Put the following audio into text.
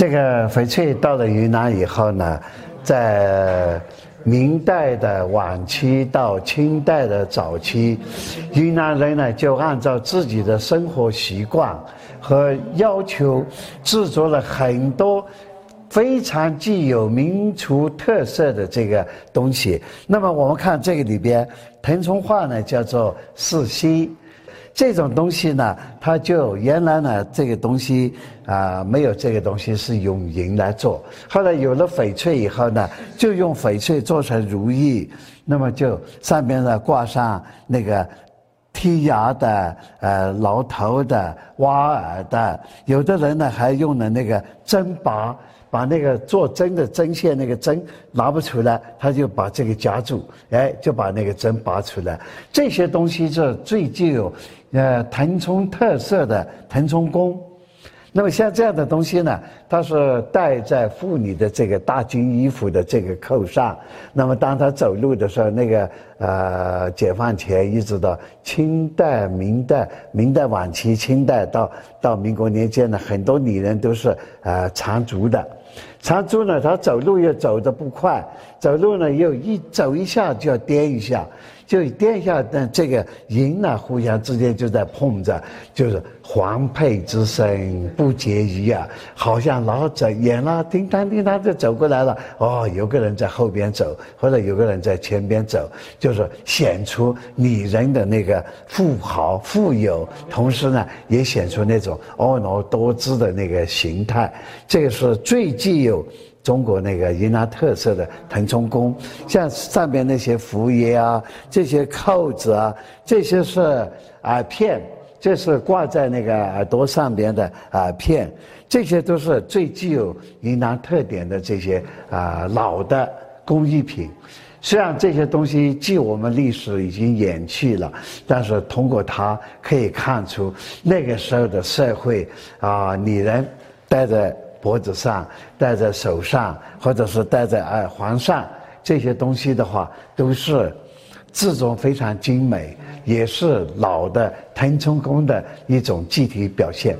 这个翡翠到了云南以后呢，在明代的晚期到清代的早期，云南人呢就按照自己的生活习惯和要求，制作了很多非常具有民族特色的这个东西。那么我们看这个里边，腾冲话呢叫做四溪。这种东西呢，它就原来呢，这个东西啊，没有这个东西是用银来做。后来有了翡翠以后呢，就用翡翠做成如意，那么就上面呢挂上那个剔牙的、呃挠头的、挖耳的，有的人呢还用了那个针拔。把那个做针的针线那个针拿不出来，他就把这个夹住，哎，就把那个针拔出来。这些东西是最具有呃腾冲特色的腾冲工。那么像这样的东西呢，它是戴在妇女的这个大襟衣服的这个扣上。那么当她走路的时候，那个呃解放前一直到清代、明代、明代晚期、清代到到民国年间呢，很多女人都是呃缠足的。长足呢，他走路又走得不快，走路呢又一走一下就要颠一下，就颠一下，那这个银呢互相之间就在碰着，就是环佩之声不绝于耳，好像老走远了，叮当叮当就走过来了。哦，有个人在后边走，或者有个人在前边走，就是显出女人的那个富豪富有，同时呢也显出那种婀娜多姿的那个形态。这个是最具有。有中国那个云南特色的腾冲工，像上面那些符页啊，这些扣子啊，这些是耳片，这是挂在那个耳朵上边的耳片，这些都是最具有云南特点的这些啊老的工艺品。虽然这些东西距我们历史已经远去了，但是通过它可以看出那个时候的社会啊，女人戴着。脖子上戴在手上，或者是戴在耳环上，这些东西的话，都是制作非常精美，也是老的腾冲工的一种具体表现。